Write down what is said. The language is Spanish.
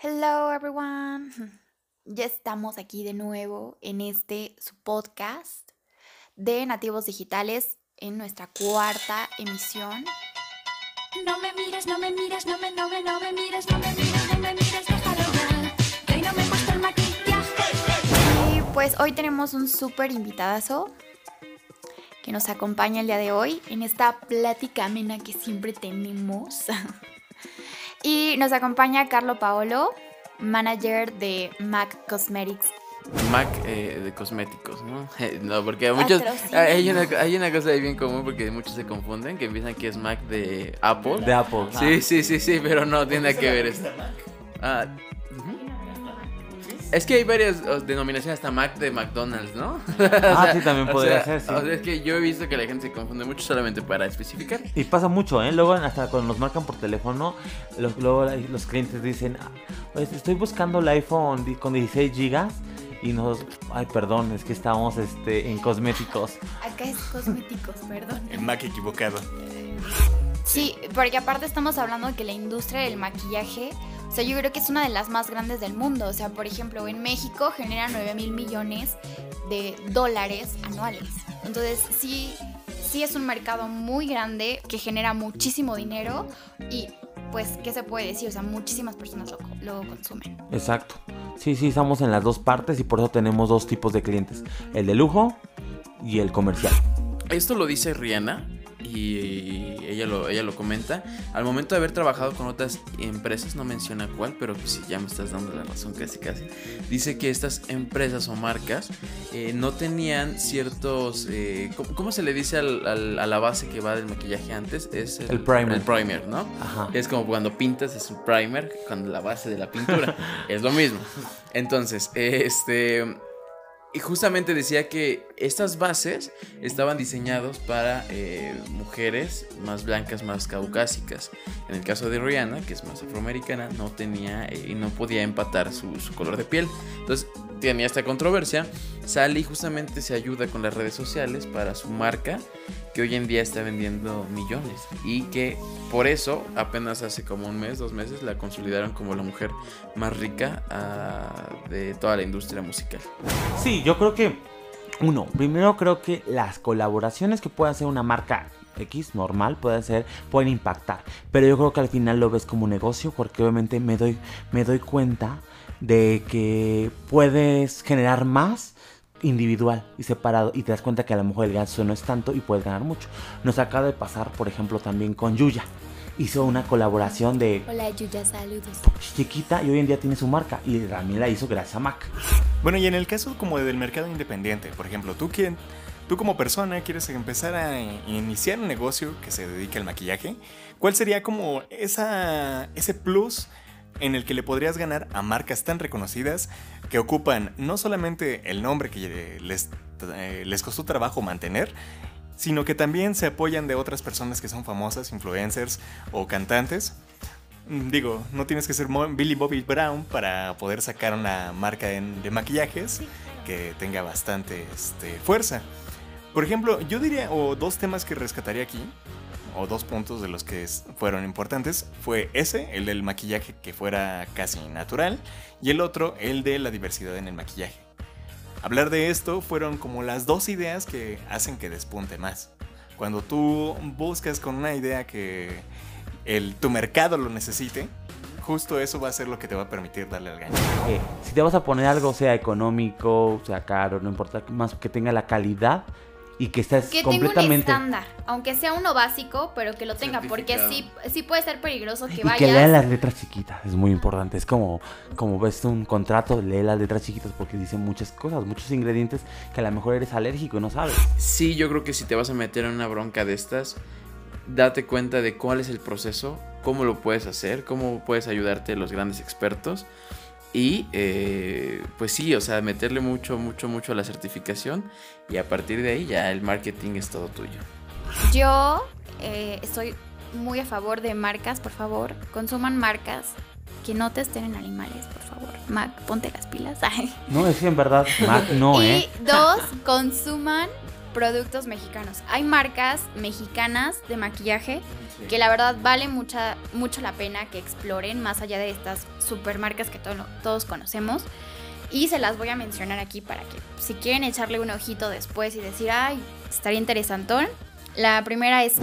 Hello everyone. Ya estamos aquí de nuevo en este su podcast de Nativos Digitales en nuestra cuarta emisión. No me mires, no me mires, no me, no me, no me mires, no me mires, no me mires, déjalo ya. Que hoy no me he puesto el maquillaje. Y pues hoy tenemos un súper invitadazo que nos acompaña el día de hoy en esta plática amena que siempre tenemos. y nos acompaña Carlo Paolo, manager de MAC Cosmetics. Mac eh, de cosméticos, ¿no? no, porque muchos hay una, hay una cosa ahí bien común porque muchos se confunden que piensan que es Mac de Apple. De Apple. Sí, sí, sí, sí, pero no tiene que ver esto. Ah. Es que hay varias denominaciones hasta Mac de McDonald's, ¿no? Ah, sí, también o podría sea, ser, sí. o sea, es que yo he visto que la gente se confunde mucho solamente para especificar. Y pasa mucho, ¿eh? Luego, hasta cuando nos marcan por teléfono, lo- luego los clientes dicen, "Ah, pues, estoy buscando el iPhone con 16 gigas y nos, ay, perdón, es que estamos este, en cosméticos. Acá es cosméticos, perdón. El Mac equivocado. Sí, porque aparte estamos hablando de que la industria del maquillaje, o sea, yo creo que es una de las más grandes del mundo. O sea, por ejemplo, en México genera 9 mil millones de dólares anuales. Entonces, sí, sí es un mercado muy grande que genera muchísimo dinero y, pues, ¿qué se puede decir? O sea, muchísimas personas lo, lo consumen. Exacto. Sí, sí, estamos en las dos partes y por eso tenemos dos tipos de clientes. El de lujo y el comercial. Esto lo dice Rihanna y ella lo, ella lo comenta. Al momento de haber trabajado con otras empresas, no menciona cuál, pero pues sí, ya me estás dando la razón casi casi. Dice que estas empresas o marcas eh, no tenían ciertos... eh, ¿cómo, cómo se le dice al- al- a la base que va del maquillaje antes? Es El primer. El primer, ¿no? Ajá. Es como cuando pintas, es un primer, cuando la base de la pintura. es lo mismo. Entonces, este... Y justamente decía que estas bases estaban diseñados para eh, mujeres más blancas, más caucásicas. En el caso de Rihanna, que es más afroamericana, no tenía eh, y no podía empatar su color de piel. Entonces tenía esta controversia. Sale y justamente se ayuda con las redes sociales para su marca, que hoy en día está vendiendo millones. Y que por eso, apenas hace como un mes, dos meses, la consolidaron como la mujer más rica ah, de toda la industria musical. Sí, yo creo que, uno, primero creo que las colaboraciones que puede hacer una marca X normal puede ser, pueden impactar. Pero yo creo que al final lo ves como un negocio porque obviamente me doy, me doy cuenta de que puedes generar más individual y separado y te das cuenta que a lo mejor el gasto no es tanto y puedes ganar mucho. Nos acaba de pasar, por ejemplo, también con Yuya. Hizo una colaboración de Hola, Yuya, saludos. chiquita y hoy en día tiene su marca y también la hizo gracias a Mac. Bueno, y en el caso como del mercado independiente, por ejemplo, tú quien, tú como persona quieres empezar a iniciar un negocio que se dedique al maquillaje, ¿cuál sería como esa, ese plus en el que le podrías ganar a marcas tan reconocidas que ocupan no solamente el nombre que les, eh, les costó trabajo mantener, sino que también se apoyan de otras personas que son famosas, influencers o cantantes? Mm, Digo, no tienes que ser Billy Bobby Brown para poder sacar una marca en- de maquillajes que tenga bastante este, fuerza. Por ejemplo, yo diría, o dos temas que rescataría aquí, o dos puntos de los que fueron importantes, fue ese, el del maquillaje que fuera casi natural, y el otro, el de la diversidad en el maquillaje. Hablar de esto fueron como las dos ideas que hacen que despunte más. Cuando tú buscas con una idea que el, tu mercado lo necesite, justo eso va a ser lo que te va a permitir darle al gancho. Eh, si te vas a poner algo, sea económico, sea caro, no importa, más que tenga la calidad y que estés Que tenga un completamente. estándar, aunque sea uno básico, pero que lo tenga, porque sí, sí puede ser peligroso que y vayas. que lea las letras chiquitas, es muy importante. Es como, como ves un contrato, lee las letras chiquitas porque dicen muchas cosas, muchos ingredientes que a lo mejor eres alérgico y no sabes. Sí, yo creo que si te vas a meter en una bronca de estas, date cuenta de cuál es el proceso, cómo lo puedes hacer, cómo puedes ayudarte los grandes expertos. Y eh, pues sí, o sea, meterle mucho, mucho, mucho a la certificación y a partir de ahí ya el marketing es todo tuyo. Yo eh, estoy muy a favor de marcas, por favor, consuman marcas que no testen en animales, por favor. Mac, ponte las pilas. Ay. No, es que en verdad, Mac no, y ¿eh? dos, consuman productos mexicanos. Hay marcas mexicanas de maquillaje que la verdad vale mucha, mucho la pena que exploren más allá de estas supermarcas que to- todos conocemos. Y se las voy a mencionar aquí para que si quieren echarle un ojito después y decir, ay, estaría interesantón. La primera es